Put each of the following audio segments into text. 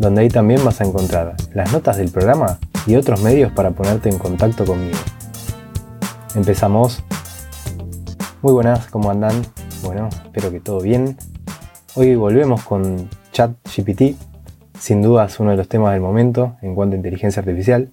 donde ahí también vas a encontrar las notas del programa y otros medios para ponerte en contacto conmigo. Empezamos. Muy buenas, ¿cómo andan? Bueno, espero que todo bien. Hoy volvemos con ChatGPT, sin duda es uno de los temas del momento en cuanto a inteligencia artificial.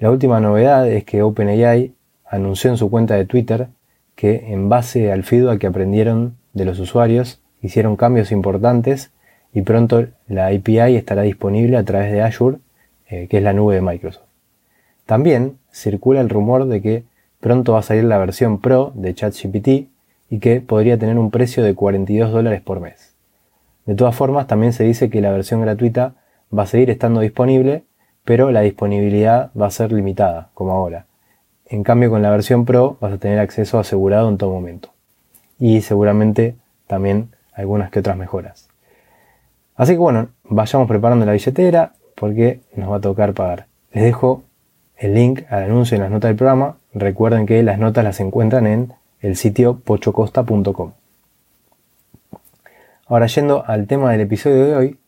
La última novedad es que OpenAI anunció en su cuenta de Twitter que en base al feedback que aprendieron de los usuarios, hicieron cambios importantes y pronto la API estará disponible a través de Azure, eh, que es la nube de Microsoft. También circula el rumor de que Pronto va a salir la versión Pro de ChatGPT y que podría tener un precio de 42 dólares por mes. De todas formas, también se dice que la versión gratuita va a seguir estando disponible, pero la disponibilidad va a ser limitada, como ahora. En cambio, con la versión Pro vas a tener acceso asegurado en todo momento. Y seguramente también algunas que otras mejoras. Así que bueno, vayamos preparando la billetera porque nos va a tocar pagar. Les dejo el link al anuncio en las notas del programa. Recuerden que las notas las encuentran en el sitio pochocosta.com. Ahora yendo al tema del episodio de hoy,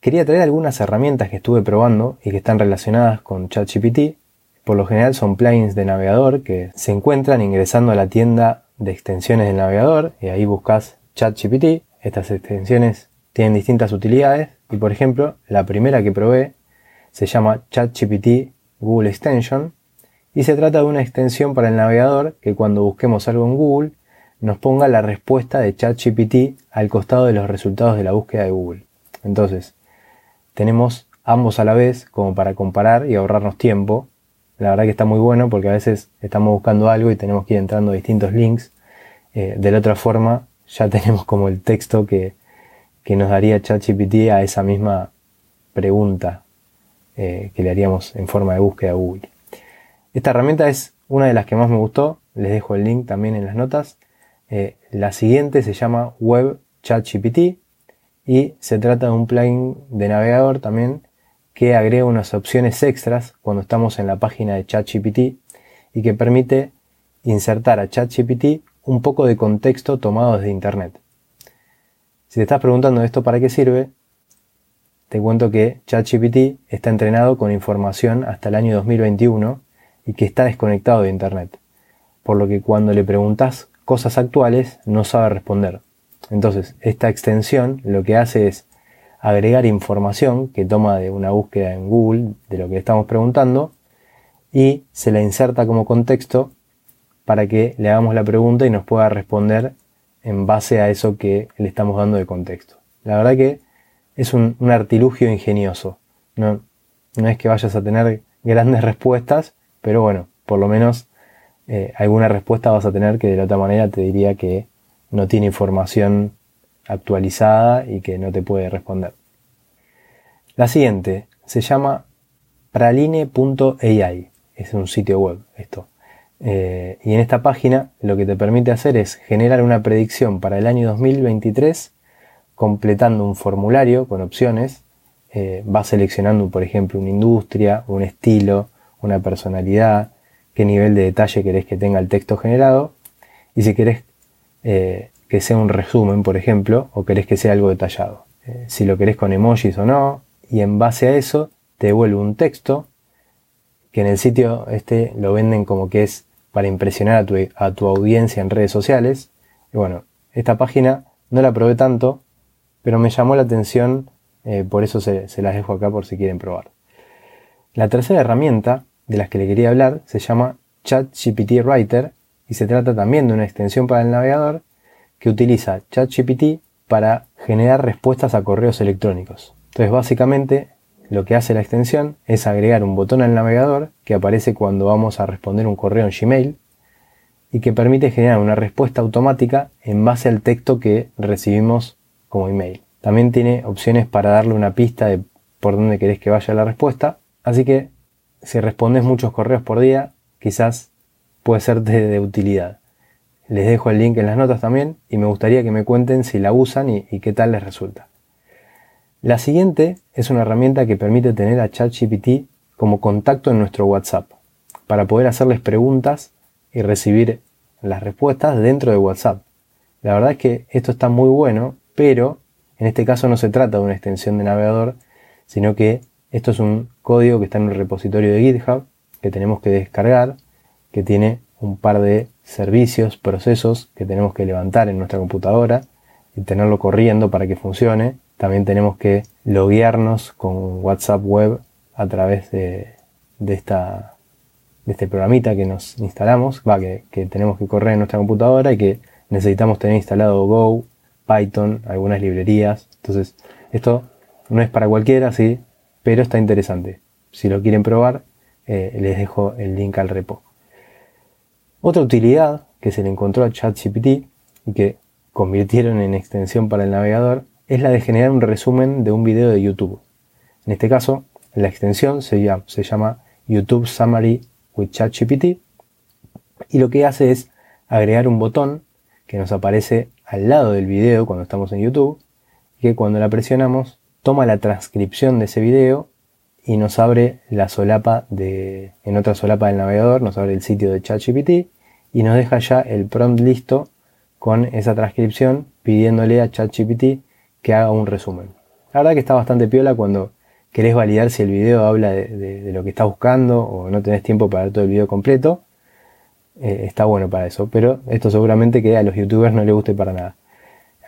quería traer algunas herramientas que estuve probando y que están relacionadas con ChatGPT. Por lo general son plugins de navegador que se encuentran ingresando a la tienda de extensiones del navegador y ahí buscas ChatGPT. Estas extensiones tienen distintas utilidades y por ejemplo la primera que probé se llama ChatGPT Google Extension, y se trata de una extensión para el navegador que cuando busquemos algo en Google nos ponga la respuesta de ChatGPT al costado de los resultados de la búsqueda de Google. Entonces, tenemos ambos a la vez como para comparar y ahorrarnos tiempo. La verdad que está muy bueno porque a veces estamos buscando algo y tenemos que ir entrando distintos links. Eh, de la otra forma, ya tenemos como el texto que, que nos daría ChatGPT a esa misma pregunta eh, que le haríamos en forma de búsqueda a Google. Esta herramienta es una de las que más me gustó, les dejo el link también en las notas. Eh, la siguiente se llama Web ChatGPT y se trata de un plugin de navegador también que agrega unas opciones extras cuando estamos en la página de ChatGPT y que permite insertar a ChatGPT un poco de contexto tomado desde Internet. Si te estás preguntando esto para qué sirve, te cuento que ChatGPT está entrenado con información hasta el año 2021 y que está desconectado de Internet, por lo que cuando le preguntas cosas actuales no sabe responder. Entonces, esta extensión lo que hace es agregar información que toma de una búsqueda en Google de lo que estamos preguntando y se la inserta como contexto para que le hagamos la pregunta y nos pueda responder en base a eso que le estamos dando de contexto. La verdad que es un, artilugio ingenioso. No, es que vayas a tener grandes respuestas, pero bueno, por lo menos eh, alguna respuesta vas a tener que de la otra manera te diría que no tiene información actualizada y que no te puede responder. La siguiente se llama praline.ai. Es un sitio web esto. Eh, y en esta página lo que te permite hacer es generar una predicción para el año 2023 completando un formulario con opciones, eh, vas seleccionando, por ejemplo, una industria, un estilo, una personalidad, qué nivel de detalle querés que tenga el texto generado, y si querés eh, que sea un resumen, por ejemplo, o querés que sea algo detallado. Si lo querés con emojis o no, y en base a eso te devuelve un texto que en el sitio este lo venden como que es para impresionar a tu, a tu audiencia en redes sociales. Y bueno, esta página no la probé tanto, pero me llamó la atención, eh, por eso se, las dejo acá por si quieren probar. La tercera herramienta de las que le quería hablar se llama ChatGPT Writer y se trata también de una extensión para el navegador que utiliza ChatGPT para generar respuestas a correos electrónicos. Entonces básicamente lo que hace la extensión es agregar un botón al navegador que aparece cuando vamos a responder un correo en Gmail y que permite generar una respuesta automática en base al texto que recibimos como email. También tiene opciones para darle una pista de por dónde querés que vaya la respuesta. Así que si respondes muchos correos por día, quizás puede serte de utilidad. Les dejo el link en las notas también y me gustaría que me cuenten si la usan y, y qué tal les resulta. La siguiente es una herramienta que permite tener a ChatGPT como contacto en nuestro WhatsApp para poder hacerles preguntas y recibir las respuestas dentro de WhatsApp. La verdad es que esto está muy bueno, pero en este caso no se trata de una extensión de navegador, sino que esto es un código que está en un repositorio de GitHub que tenemos que descargar, que tiene un par de servicios, procesos que tenemos que levantar en nuestra computadora y tenerlo corriendo para que funcione. También tenemos que loguearnos con WhatsApp Web a través de, esta, de este programita que nos instalamos, va, que, que tenemos que correr en nuestra computadora y que necesitamos tener instalado Go, Python, algunas librerías. Entonces, esto no es para cualquiera, sí, pero está interesante. Si lo quieren probar, eh, les dejo el link al repo. Otra utilidad que se le encontró a ChatGPT y que convirtieron en extensión para el navegador es la de generar un resumen de un video de YouTube. En este caso, la extensión se llama, YouTube Summary with ChatGPT y lo que hace es agregar un botón que nos aparece al lado del video cuando estamos en YouTube, que cuando la presionamos toma la transcripción de ese video y nos abre la solapa de, en otra solapa del navegador, nos abre el sitio de ChatGPT y nos deja ya el prompt listo con esa transcripción pidiéndole a ChatGPT que haga un resumen. La verdad que está bastante piola cuando querés validar si el video habla de, lo que estás buscando o no tenés tiempo para ver todo el video completo. Eh, está bueno para eso, pero esto seguramente que a los youtubers no les guste para nada.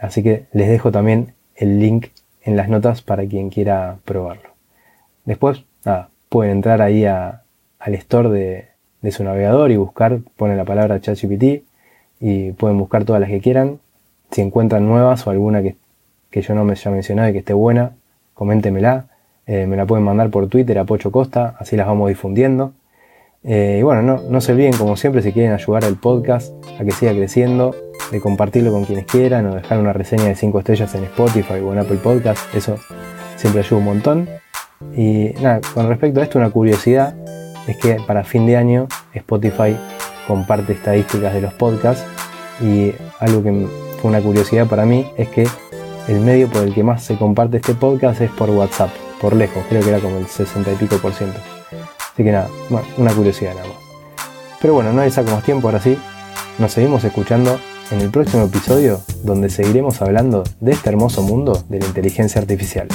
Así que les dejo también el link en las notas para quien quiera probarlo. Después, nada, pueden entrar ahí al store de, su navegador y buscar, ponen la palabra ChatGPT y pueden buscar todas las que quieran. Si encuentran nuevas o alguna que, yo no me haya mencionado y que esté buena, coméntemela. Eh, me la pueden mandar por Twitter a Pocho Costa, así las vamos difundiendo. Eh, y bueno, no, no se olviden, como siempre, si quieren ayudar al podcast a que siga creciendo, de compartirlo con quienes quieran o dejar una reseña de 5 estrellas en Spotify o en Apple Podcast. Eso siempre ayuda un montón. Y nada, con respecto a esto, una curiosidad es que para fin de año Spotify comparte estadísticas de los podcasts y algo que fue una curiosidad para mí es que el medio por el que más se comparte este podcast es por WhatsApp, por lejos, creo que era como el 60 y pico por ciento. Así que nada, una curiosidad nada más. Pero bueno, no le saco más tiempo, ahora sí, nos seguimos escuchando en el próximo episodio donde seguiremos hablando de este hermoso mundo de la inteligencia artificial.